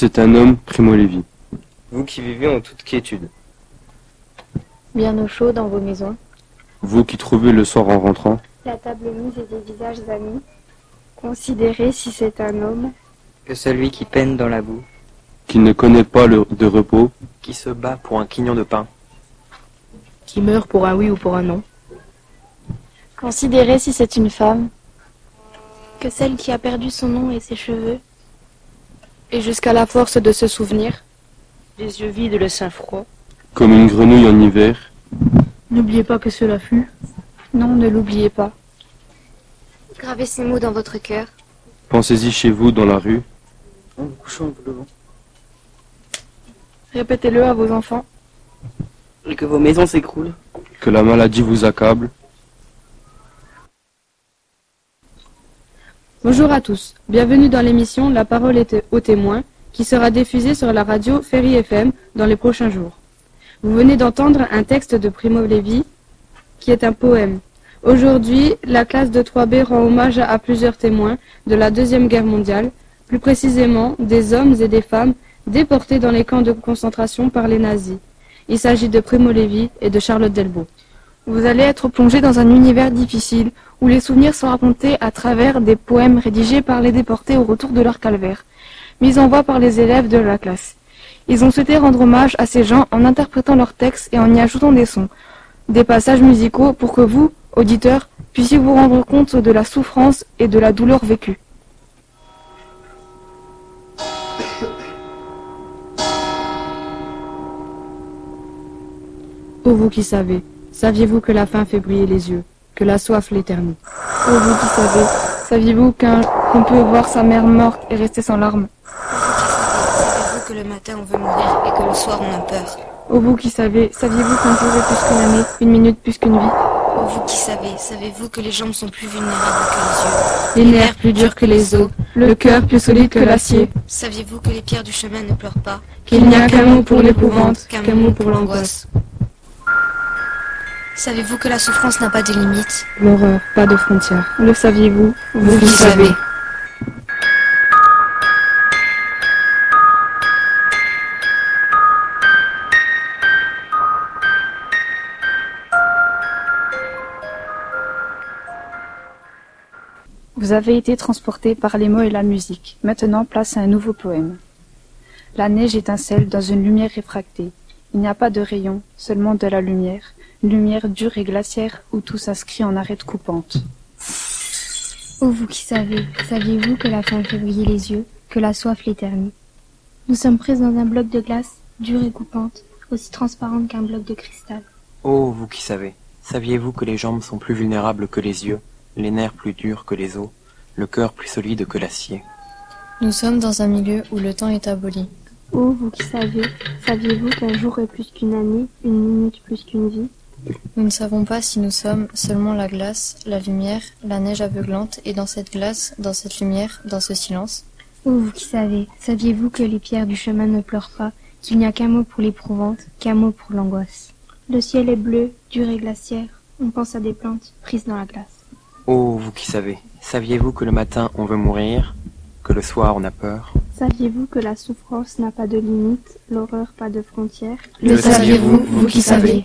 c'est un homme, Primo Levi. Vous qui vivez en toute quiétude. Bien au chaud dans vos maisons. Vous qui trouvez le soir en rentrant. La table mise et des visages amis. Considérez si c'est un homme. Que celui qui peine dans la boue. Qui ne connaît pas le, de repos. Qui se bat pour un quignon de pain. Qui meurt pour un oui ou pour un non. Considérez si c'est une femme. Que celle qui a perdu son nom et ses cheveux. Et jusqu'à la force de se souvenir. Les yeux vides, le sein froid. Comme une grenouille en hiver. N'oubliez pas que cela fut. Non, ne l'oubliez pas. Gravez ces mots dans votre cœur. Pensez-y chez vous, dans la rue. En vous couchant vous levant. Répétez-le à vos enfants. Et que vos maisons s'écroulent. Que la maladie vous accable. Bonjour à tous. Bienvenue dans l'émission La parole est au témoin qui sera diffusée sur la radio Ferry FM dans les prochains jours. Vous venez d'entendre un texte de Primo Levi qui est un poème. Aujourd'hui, la classe de 3B rend hommage à plusieurs témoins de la Deuxième Guerre mondiale, plus précisément des hommes et des femmes déportés dans les camps de concentration par les nazis. Il s'agit de Primo Levi et de Charlotte Delbo. Vous allez être plongé dans un univers difficile où les souvenirs sont racontés à travers des poèmes rédigés par les déportés au retour de leur calvaire, mis en voix par les élèves de la classe. Ils ont souhaité rendre hommage à ces gens en interprétant leurs textes et en y ajoutant des sons, des passages musicaux pour que vous, auditeurs, puissiez vous rendre compte de la souffrance et de la douleur vécue. Ô vous qui savez, saviez-vous que la faim fait briller les yeux, que la soif l'éternue? Ô vous qui savez, saviez-vous qu'un qu'on peut voir sa mère morte et rester sans larmes? Savez-vous que le matin on veut mourir et que le soir on a peur? Ô vous qui savez, saviez-vous qu'un jour est plus qu'une année, une minute plus qu'une vie? Ô vous qui savez, savez-vous que les jambes sont plus vulnérables que les yeux? Les nerfs plus durs que les os, le cœur plus solide que l'acier. Saviez-vous que les pierres du chemin ne pleurent pas? Qu'il n'y a qu'un mot pour l'épouvante, qu'un mot pour l'angoisse Savez-vous que la souffrance n'a pas de limites L'horreur, pas de frontières. Le saviez-vous Vous qui savez. Vous avez été transporté par les mots et la musique. Maintenant, place à un nouveau poème. La neige étincelle dans une lumière réfractée. Il n'y a pas de rayon, seulement de la lumière, lumière dure et glaciaire où tout s'inscrit en arête coupante. Ô vous qui savez, saviez-vous que la faim fait briller les yeux, que la soif l'éternue? Nous sommes pris dans un bloc de glace, dure et coupante, aussi transparente qu'un bloc de cristal. Oh, vous qui savez, saviez-vous que les jambes sont plus vulnérables que les yeux, les nerfs plus durs que les os, le cœur plus solide que l'acier? Nous sommes dans un milieu où le temps est aboli. Ô vous qui savez, saviez-vous qu'un jour est plus qu'une année, une minute plus qu'une vie? Nous ne savons pas si nous sommes seulement la glace, la lumière, la neige aveuglante, et dans cette glace, dans cette lumière, dans ce silence. Ô vous qui savez, saviez-vous que les pierres du chemin ne pleurent pas, qu'il n'y a qu'un mot pour l'éprouvante, qu'un mot pour l'angoisse? Le ciel est bleu, dur et glaciaire, on pense à des plantes prises dans la glace. Oh, vous qui savez, saviez-vous que le matin on veut mourir, que le soir on a peur? Saviez-vous que la souffrance n'a pas de limite, l'horreur pas de frontières? Le saviez-vous, vous qui savez?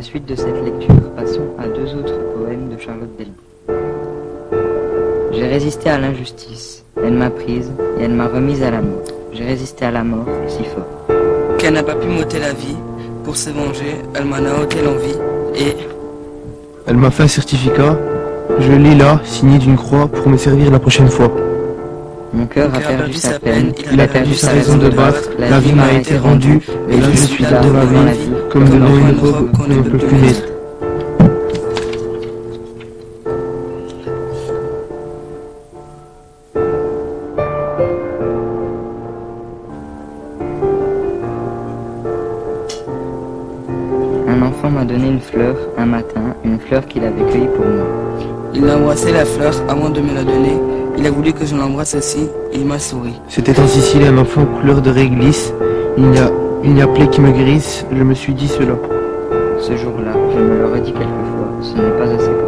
La suite de cette lecture, passons à deux autres poèmes de Charlotte Delbo. J'ai résisté à l'injustice, elle m'a prise et elle m'a remise à l'amour. J'ai résisté à la mort si fort. Qu'elle n'a pas pu m'ôter la vie, pour se venger, elle m'en a ôté l'envie, et Elle m'a fait un certificat, je l'ai là, signé d'une croix pour me servir la prochaine fois. Mon cœur a perdu sa peine, Il a perdu sa raison de battre, la vie m'a été rendue, et là je suis là devant la vie, comme comme devant une l'enfant robe qu'on ne peut plus mettre. Un enfant m'a donné une fleur un matin, une fleur qu'il avait cueillie pour moi. Il a embrassé la fleur avant de me la donner. Il a voulu que je l'embrasse aussi, et il m'a souri. C'était en Sicile un enfant couleur de réglisse. Il n'y a une appelée qui me guérisse, je me suis dit cela. Ce jour-là, je me l'aurais dit quelquefois, ce n'est pas assez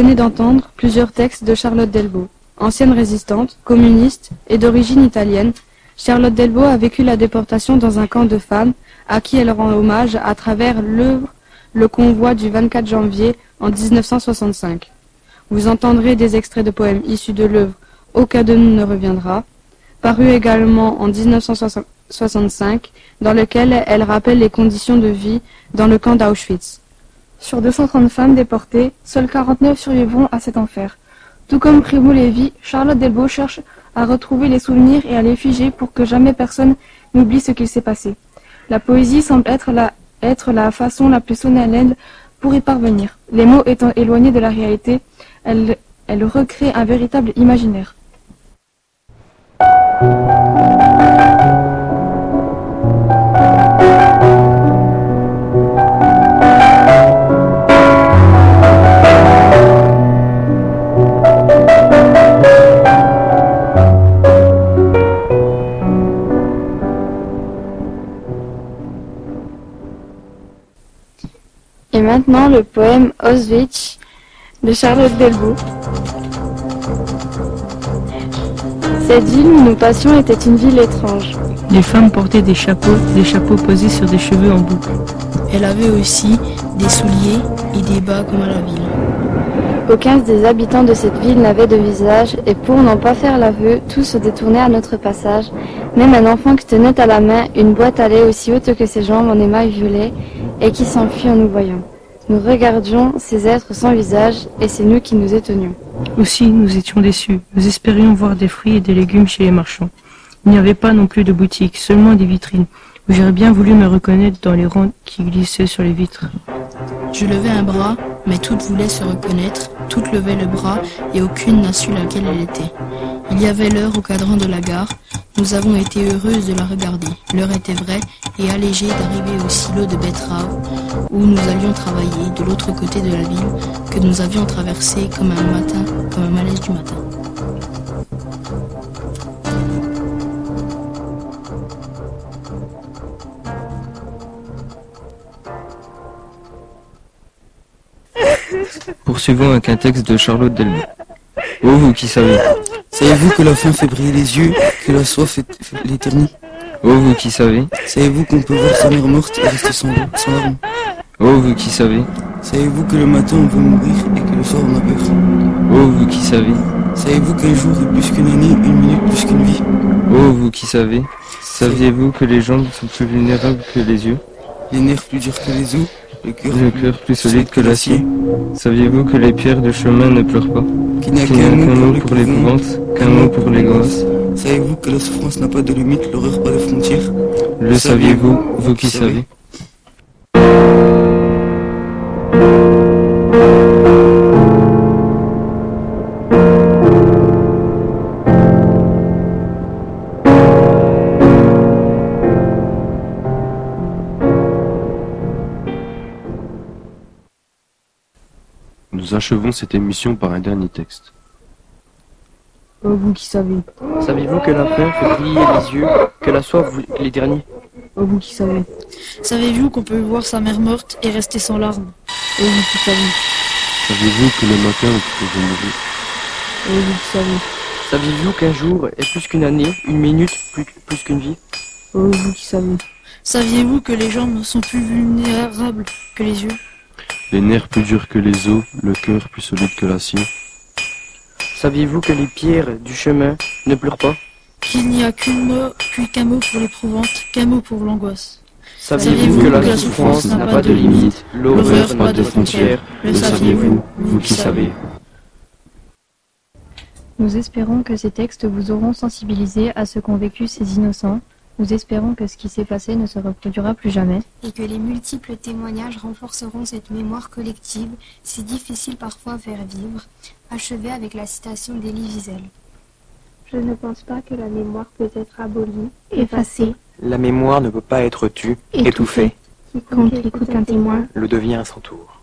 venez d'entendre plusieurs textes de Charlotte Delbo. Ancienne résistante, communiste et d'origine italienne, Charlotte Delbo a vécu la déportation dans un camp de femmes à qui elle rend hommage à travers l'œuvre Le convoi du 24 janvier en 1965. Vous entendrez des extraits de poèmes issus de l'œuvre Aucun de nous ne reviendra, paru également en 1965, dans lequel elle rappelle les conditions de vie dans le camp d'Auschwitz. Sur 230 femmes déportées, seules 49 survivront à cet enfer. Tout comme Primo Levi, Charlotte Delbo cherche à retrouver les souvenirs et à les figer pour que jamais personne n'oublie ce qu'il s'est passé. La poésie semble être la, façon la plus solennelle pour y parvenir. Les mots étant éloignés de la réalité, elle recrée un véritable imaginaire. Et maintenant le poème Auschwitz de Charlotte Delbo. Cette ville où nous passions était une ville étrange. Les femmes portaient des chapeaux, des chapeaux posés sur des cheveux en boucle. Elle avait aussi des souliers et des bas comme à la ville. Aucun des habitants de cette ville n'avait de visage, et pour n'en pas faire l'aveu, tous se détournaient à notre passage. Même un enfant qui tenait à la main une boîte à lait aussi haute que ses jambes en émail violet, et qui s'enfuit en nous voyant. Nous regardions ces êtres sans visage, et c'est nous qui nous étonnions. Aussi, nous étions déçus. Nous espérions voir des fruits et des légumes chez les marchands. Il n'y avait pas non plus de boutique, seulement des vitrines, où j'aurais bien voulu me reconnaître dans les rangs qui glissaient sur les vitres. Je levai un bras, mais toutes voulaient se reconnaître, toutes levaient le bras, et aucune n'a su laquelle elle était. Il y avait l'heure au cadran de la gare, nous avons été heureuses de la regarder. L'heure était vraie et allégée d'arriver au silo de betteraves, où nous allions travailler de l'autre côté de la ville, que nous avions traversé comme un matin, comme un malaise du matin. Poursuivons avec un texte de Charlotte Delbo. Ô vous qui savez, Savez-vous que la faim fait briller les yeux, que la soif fait, fait l'éternité? Ô vous qui savez, Savez-vous qu'on peut voir sa mère morte et rester sans, sans larmes? Ô vous qui savez, Savez-vous que le matin on veut mourir et que le soir on a peur? Ô vous qui savez, Savez-vous qu'un jour est plus qu'une année, une minute plus qu'une vie? Ô vous qui savez, saviez-vous que les jambes sont plus vulnérables que les yeux, Les nerfs plus durs que les os, le cœur le cœur plus solide que l'acier Saviez-vous que les pierres de chemin ne pleurent pas, Qu'il n'y a qu'un mot pour l'épouvante l'épouvante, qu'un mot pour les grâces Savez-vous que la souffrance n'a pas de limite, l'horreur pas de frontières? Le saviez-vous, vous qui savez achevons cette émission par un dernier texte. Ô vous qui savez, Saviez-vous que la faim fait briller les yeux, que la soif vous- les derniers ô vous qui savez, Savez-vous qu'on peut voir sa mère morte et rester sans larmes ô vous qui savez, Saviez-vous que le matin on pouvait mourir vous qui savez, Saviez-vous qu'un jour est plus qu'une année, une minute plus, plus qu'une vie vous qui savez, Saviez-vous que les jambes sont plus vulnérables que les yeux Les nerfs plus durs que les os, le cœur plus solide que l'acier. Saviez-vous que les pierres du chemin ne pleurent pas? Qu'il n'y a qu'une mot, qu'un mot pour l'éprouvante, qu'un mot pour l'angoisse. Saviez-vous que la souffrance n'a pas de limite, l'horreur pas de frontières. Le saviez-vous, vous qui savez. Nous espérons que ces textes vous auront sensibilisé à ce qu'ont vécu ces innocents. Nous espérons que ce qui s'est passé ne se reproduira plus jamais. Et que les multiples témoignages renforceront cette mémoire collective, si difficile parfois à faire vivre, achevée avec la citation d'Élie Wiesel. Je ne pense pas que la mémoire peut être abolie, effacée. La mémoire ne peut pas être tue, étouffée. Quiconque écoute un témoin le devient à son tour.